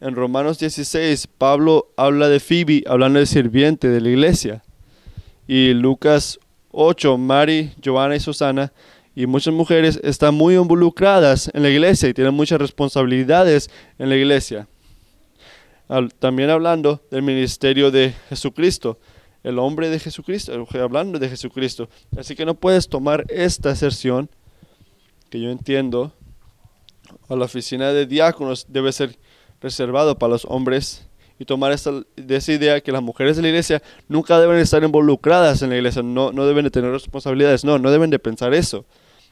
En Romanos 16, Pablo habla de Phoebe, hablando de sirviente de la iglesia. Y Lucas 8, Mari, Giovanna y Susana y muchas mujeres están muy involucradas en la iglesia y tienen muchas responsabilidades en la iglesia. También hablando del ministerio de Jesucristo, el hombre de Jesucristo, hablando de Jesucristo. Así que no puedes tomar esta aserción, que yo entiendo, a la oficina de diáconos debe ser reservado para los hombres y tomar esta, de esa idea que las mujeres de la iglesia nunca deben estar involucradas en la iglesia, no, no deben de tener responsabilidades, no, no deben de pensar eso.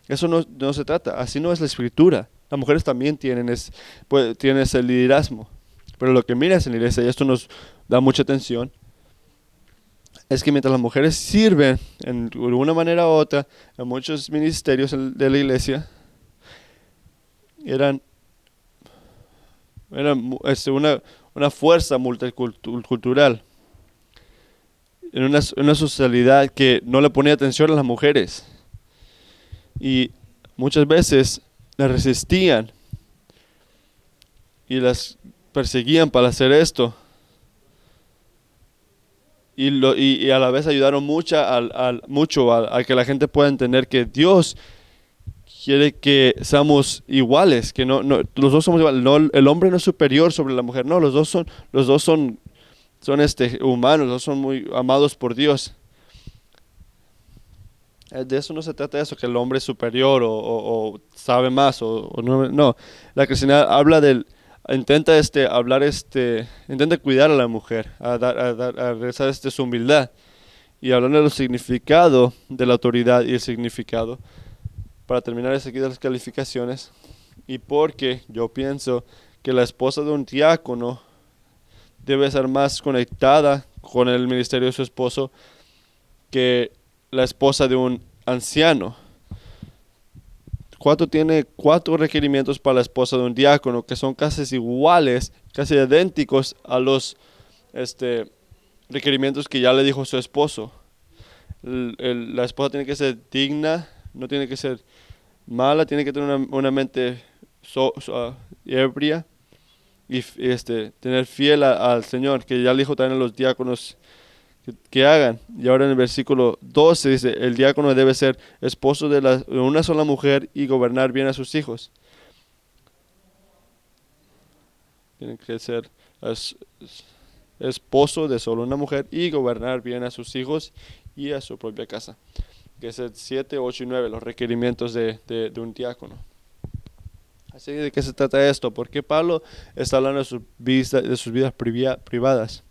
Eso no, no se trata, así no es la escritura. Las mujeres también tienen, es, pues, tienen ese liderazgo. Pero lo que miras en la iglesia, y esto nos da mucha atención, es que mientras las mujeres sirven en una manera u otra en muchos ministerios de la iglesia, eran, eran este, una, una fuerza multicultural en una, una sociedad que no le ponía atención a las mujeres. Y muchas veces las resistían y las perseguían para hacer esto y, lo, y, a la vez ayudaron mucho al, al mucho a, que la gente pueda entender que Dios quiere que seamos iguales, que no, no los dos somos iguales, no, el hombre no es superior sobre la mujer, no, los dos son, los dos son, son este, humanos, los dos son muy amados por Dios. Eh, de eso no se trata eso, que el hombre es superior o, sabe más, o, no, no, la cristiandad habla del, intenta este, hablar, este, intenta cuidar a la mujer, a, dar, a, dar, a rezar este, su humildad, y hablando del significado de la autoridad y el significado, para terminar de seguir las calificaciones y porque yo pienso que la esposa de un diácono debe ser más conectada con el ministerio de su esposo que la esposa de un anciano. Cuatro tiene cuatro requerimientos para la esposa de un diácono que son casi iguales, casi idénticos a los este, requerimientos que ya le dijo su esposo. la esposa tiene que ser digna, no tiene que ser mala, tiene que tener una, mente so- ah, ebria y este, tener fiel al Señor, que ya le dijo también a los diáconos que, hagan. Y ahora en el versículo 12 dice, el diácono debe ser esposo de, la- de una sola mujer y gobernar bien a sus hijos. Tiene que ser es- es- esposo de solo una mujer y gobernar bien a sus hijos y a su propia casa. Que es el 7, 8 y 9, los requerimientos de, de- un diácono. Así de qué se trata esto, ¿por qué Pablo está hablando de sus, vista- de sus vidas privadas?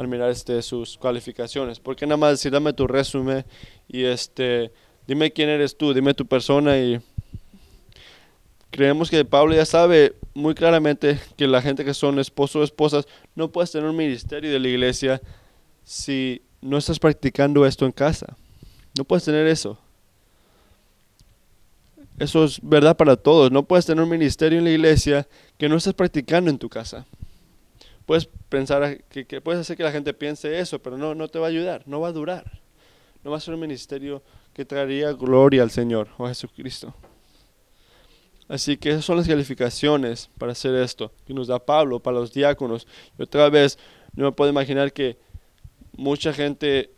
Al mirar este, sus cualificaciones. ¿Por qué nada más decir, dame tu resumen y este, dime quién eres tú, dime tu persona y creemos que Pablo ya sabe muy claramente que la gente que son esposos o esposas no puedes tener un ministerio de la iglesia si no estás practicando esto en casa. No puedes tener eso. Eso es verdad para todos. No puedes tener un ministerio en la iglesia que no estés practicando en tu casa. Puedes pensar que, que puedes hacer que la gente piense eso, pero no, no te va a ayudar, no va a durar. No va a ser un ministerio que traería gloria al Señor o a Jesucristo. Así que esas son las calificaciones para hacer esto que nos da Pablo para los diáconos. Y otra vez, no me puedo imaginar que mucha gente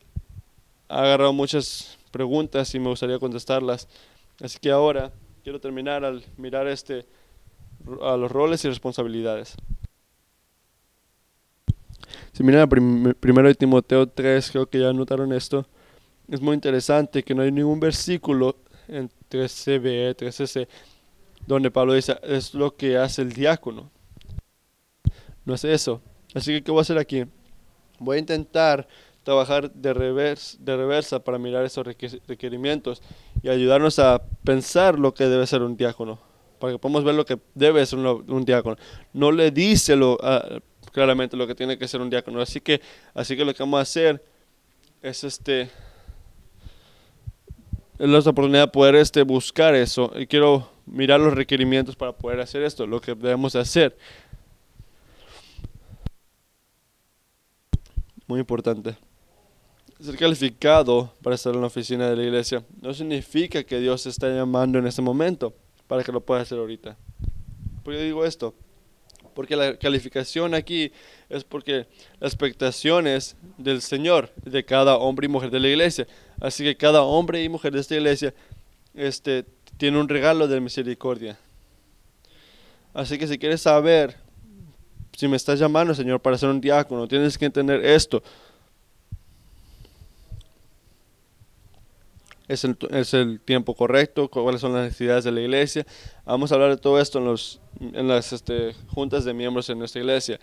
ha agarrado muchas preguntas y me gustaría contestarlas. Así que ahora quiero terminar al mirar este a los roles y responsabilidades. Si miran a prim- primero de Timoteo 3, creo que ya notaron esto. Es muy interesante que no hay ningún versículo en 13b, 13c, donde Pablo dice, es lo que hace el diácono. No es eso. Así que, ¿qué voy a hacer aquí? Voy a intentar trabajar de, revers, de reversa para mirar esos reque- requerimientos y ayudarnos a pensar lo que debe ser un diácono, para que podamos ver lo que debe ser un, diácono. No le dice lo, claramente lo que tiene que ser un diácono. Así que, así que lo que vamos a hacer es este es la oportunidad de poder este, buscar eso. Y quiero mirar los requerimientos para poder hacer esto, lo que debemos hacer. Muy importante. Ser calificado para estar en la oficina de la iglesia no significa que Dios te está llamando en este momento para que lo puedas hacer ahorita. ¿Por qué digo esto? Porque la calificación aquí es porque las expectaciones del Señor de cada hombre y mujer de la iglesia. Así que cada hombre y mujer de esta iglesia este, tiene un regalo de misericordia. Así que si quieres saber si me estás llamando, Señor, para ser un diácono, tienes que entender esto. Es el, es el tiempo correcto, cuáles son las necesidades de la iglesia. Vamos a hablar de todo esto en, los, en las este, juntas de miembros en nuestra iglesia.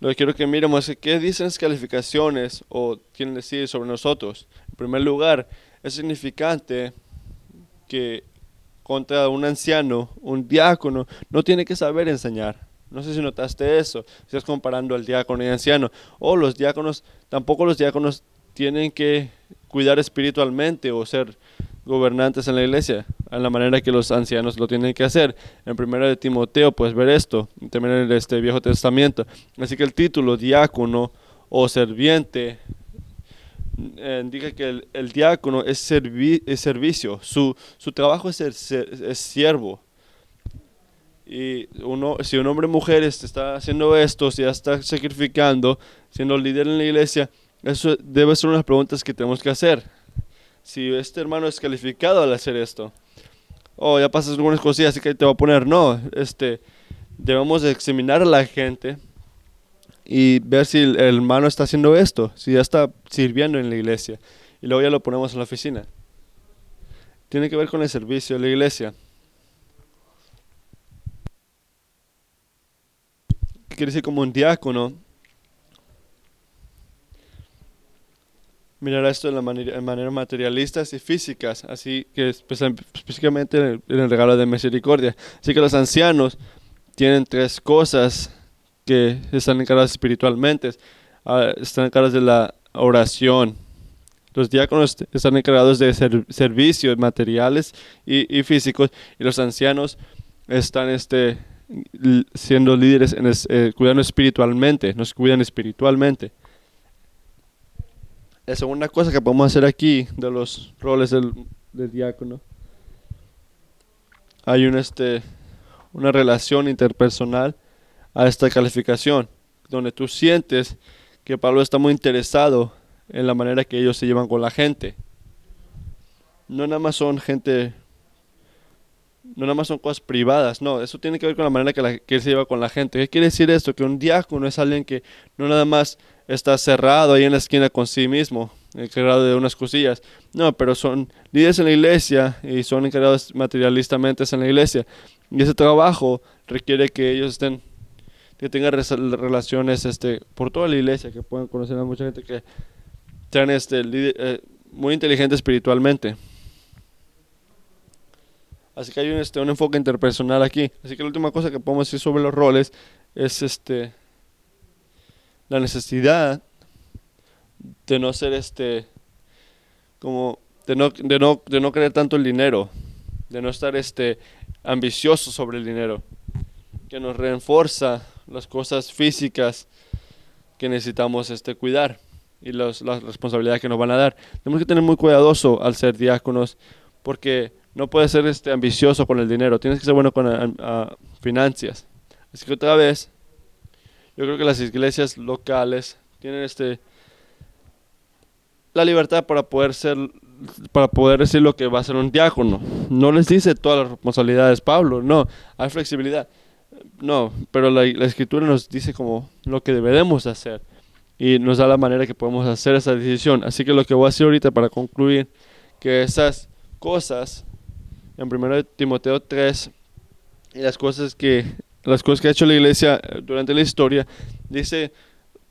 Lo que quiero que miremos es qué dicen las calificaciones o quieren decir sobre nosotros. En primer lugar, es significante que contra un anciano, un diácono, no tiene que saber enseñar. No sé si notaste eso, si estás comparando al diácono y anciano. O los diáconos, tampoco los diáconos tienen que cuidar espiritualmente o ser gobernantes en la iglesia, en la manera que los ancianos lo tienen que hacer. En primera de Timoteo puedes ver esto, también en este Viejo Testamento. Así que el título diácono o serviente eh, indica que el, diácono es, servi- es servicio, su, su trabajo es, ser, es siervo. Y uno, si un hombre o mujer está haciendo esto, si ya está sacrificando, siendo líder en la iglesia, eso debe ser unas preguntas que tenemos que hacer. Si este hermano es calificado al hacer esto, o ya pasas algunas cosillas, así que te va a poner no. Este, debemos de examinar a la gente y ver si el, el hermano está haciendo esto, si ya está sirviendo en la iglesia. Y luego ya lo ponemos en la oficina. Tiene que ver con el servicio de la iglesia. ¿Qué quiere decir como un diácono? Mirar esto de la manera, materialistas y físicas, así que espe- específicamente en el, en el regalo de misericordia. Así que los ancianos tienen tres cosas que están encargadas espiritualmente. Ah, están encargados de la oración. Los diáconos están encargados de ser- servicios materiales y, físicos. Y los ancianos están este, siendo líderes, en es- eh, cuidando espiritualmente. Nos cuidan espiritualmente. La segunda cosa que podemos hacer aquí de los roles del, diácono. Hay un este una relación interpersonal a esta calificación, donde tú sientes que Pablo está muy interesado en la manera que ellos se llevan con la gente. No nada más son gente, no nada más son cosas privadas, no, eso tiene que ver con la manera que, que él se lleva con la gente. ¿Qué quiere decir esto? Que un diácono es alguien que no nada más está cerrado ahí en la esquina con sí mismo, encargado de unas cosillas. No, pero son líderes en la iglesia y son encargados materialistamente en la iglesia. Y ese trabajo requiere que ellos estén, que tengan relaciones este, por toda la iglesia, que puedan conocer a mucha gente que sean este, eh, muy inteligentes espiritualmente. Así que hay un, este, un enfoque interpersonal aquí. Así que la última cosa que podemos decir sobre los roles es este la necesidad de no ser este como de no, de no, de no querer tanto el dinero, de no estar este ambicioso sobre el dinero, que nos reenforza las cosas físicas que necesitamos este cuidar y las responsabilidades que nos van a dar. Tenemos que tener muy cuidadoso al ser diáconos porque no puedes ser este ambicioso con el dinero, tienes que ser bueno con a, finanzas. Así que otra vez yo creo que las iglesias locales tienen este la libertad para poder ser para poder decir lo que va a ser un diácono. No les dice todas las responsabilidades Pablo, no, hay flexibilidad. No, pero la, la escritura nos dice como lo que debemos hacer y nos da la manera que podemos hacer esa decisión. Así que lo que voy a hacer ahorita para concluir que esas cosas en 1 Timoteo 3 y las cosas que las cosas que ha hecho la iglesia eh, durante la historia, dice,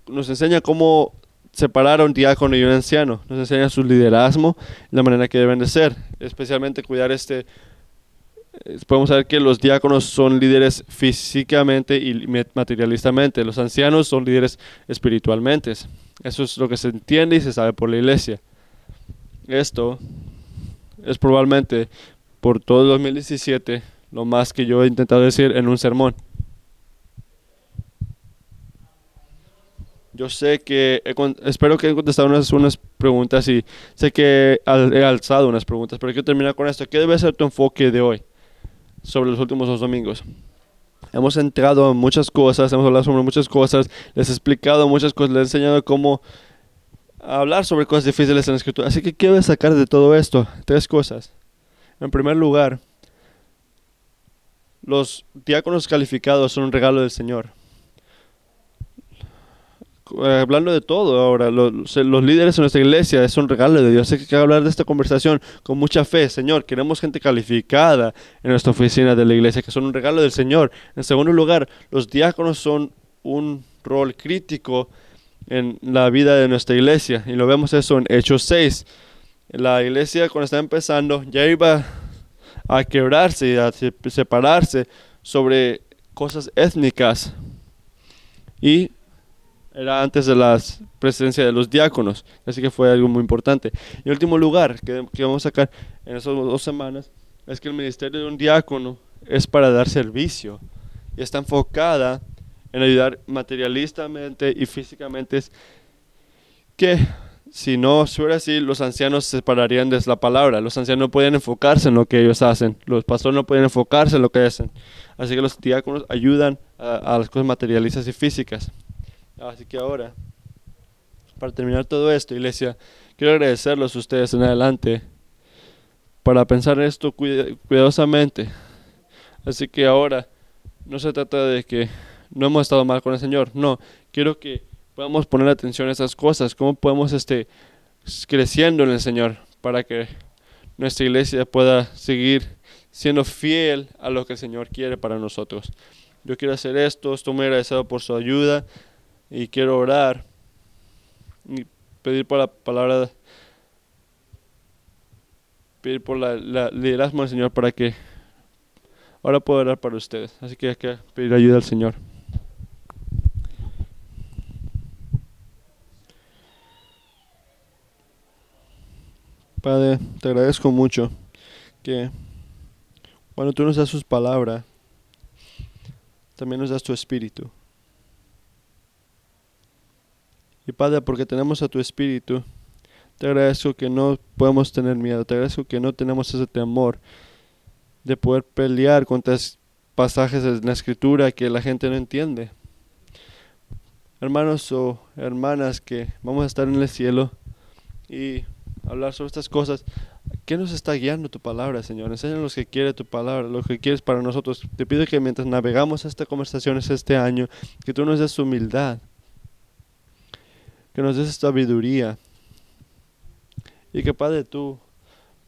nos enseña cómo separar a un diácono y un anciano, nos enseña su liderazgo, la manera que deben de ser, especialmente cuidar este, eh, podemos saber que los diáconos son líderes físicamente y materialistamente, los ancianos son líderes espiritualmente, eso es lo que se entiende y se sabe por la iglesia. Esto es probablemente por todo el 2017 lo más que yo he intentado decir en un sermón. Yo sé que, espero que he contestado unas, preguntas y sé que he alzado unas preguntas, pero quiero terminar con esto. ¿Qué debe ser tu enfoque de hoy sobre los últimos dos domingos? Hemos entrado en muchas cosas, hemos hablado sobre muchas cosas, les he explicado muchas cosas, les he enseñado cómo hablar sobre cosas difíciles en la escritura. Así que, ¿qué debes sacar de todo esto? Tres cosas. En primer lugar, los diáconos calificados son un regalo del Señor. Eh, hablando de todo ahora, los, líderes en nuestra iglesia es un regalo de Dios. Hay que hablar de esta conversación con mucha fe. Señor, queremos gente calificada en nuestra oficina de la iglesia, que son un regalo del Señor. En segundo lugar, los diáconos son un rol crítico en la vida de nuestra iglesia. Y lo vemos eso en Hechos 6. La iglesia cuando estaba empezando ya iba a quebrarse y a separarse sobre cosas étnicas. Y era antes de la presencia de los diáconos, así que fue algo muy importante. Y el último lugar que, vamos a sacar en esas dos semanas es que el ministerio de un diácono es para dar servicio y está enfocada en ayudar materialistamente y físicamente. Que si no fuera así, los ancianos se separarían de la palabra. Los ancianos no pueden enfocarse en lo que ellos hacen. Los pastores no pueden enfocarse en lo que hacen. Así que los diáconos ayudan a, las cosas materialistas y físicas. Así que ahora, para terminar todo esto, iglesia, quiero agradecerlos a ustedes en adelante para pensar esto cuidadosamente. Así que ahora no se trata de que no hemos estado mal con el Señor. No, quiero que podemos poner atención a esas cosas, cómo podemos este, creciendo en el Señor para que nuestra iglesia pueda seguir siendo fiel a lo que el Señor quiere para nosotros. Yo quiero hacer esto, estoy muy agradecido por su ayuda y quiero orar y pedir por la palabra, pedir por la, liderazgo del Señor para que ahora pueda orar para ustedes. Así que hay que pedir ayuda al Señor. Padre, te agradezco mucho que cuando tú nos das sus palabras, también nos das tu espíritu. Y Padre, porque tenemos a tu espíritu, te agradezco que no podemos tener miedo, te agradezco que no tenemos ese temor de poder pelear contra pasajes en la escritura que la gente no entiende. Hermanos o hermanas que vamos a estar en el cielo y hablar sobre estas cosas, ¿qué nos está guiando tu palabra, Señor? Enséñanos que quiere tu palabra, lo que quieres para nosotros. Te pido que mientras navegamos esta conversación este año, que tú nos des humildad, que nos des sabiduría y que Padre tú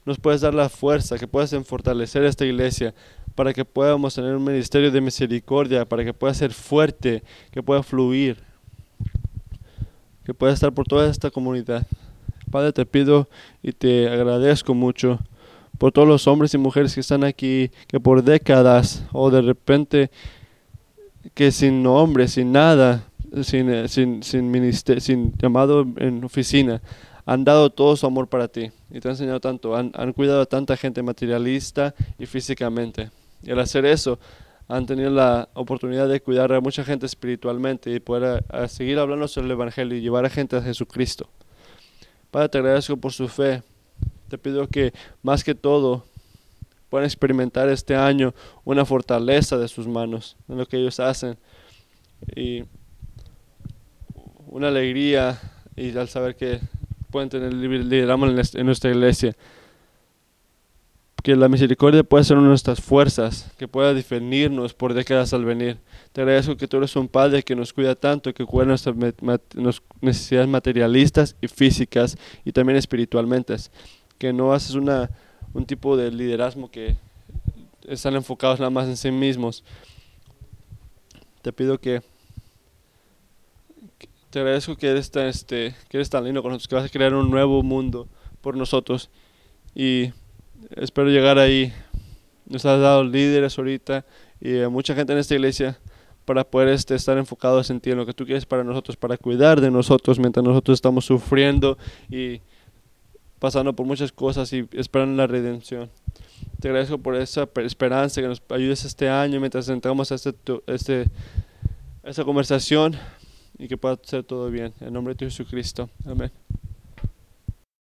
nos puedes dar la fuerza, que puedas fortalecer esta iglesia para que podamos tener un ministerio de misericordia, para que pueda ser fuerte, que pueda fluir, que pueda estar por toda esta comunidad. Padre, te pido y te agradezco mucho por todos los hombres y mujeres que están aquí, que por décadas o de repente que sin nombre, sin nada, sin, eh, sin, sin, sin llamado en oficina, han dado todo su amor para ti y te han enseñado tanto, han, han cuidado a tanta gente materialista y físicamente. Y al hacer eso, han tenido la oportunidad de cuidar a mucha gente espiritualmente y poder seguir hablando sobre el Evangelio y llevar a gente a Jesucristo. Padre, te agradezco por su fe. Te pido que más que todo puedan experimentar este año una fortaleza de sus manos en lo que ellos hacen y una alegría y al saber que pueden tener liderazgo en nuestra iglesia que la misericordia pueda ser una de nuestras fuerzas, que pueda definirnos por décadas al venir. Te agradezco que tú eres un Padre que nos cuida tanto, que cuida nuestras necesidades materialistas y físicas y también espiritualmente, que no haces una, un tipo de liderazgo que están enfocados nada más en sí mismos. Te pido que te agradezco que eres tan, este, que eres tan lindo con nosotros, que vas a crear un nuevo mundo por nosotros y espero llegar ahí. Nos has dado líderes ahorita y a mucha gente en esta iglesia para poder este, estar enfocados en ti, en lo que tú quieres para nosotros, para cuidar de nosotros mientras nosotros estamos sufriendo y pasando por muchas cosas y esperando la redención. Te agradezco por esa esperanza que nos ayudes este año mientras entramos a este, este, esta conversación y que pueda ser todo bien. En nombre de Jesucristo. Amén.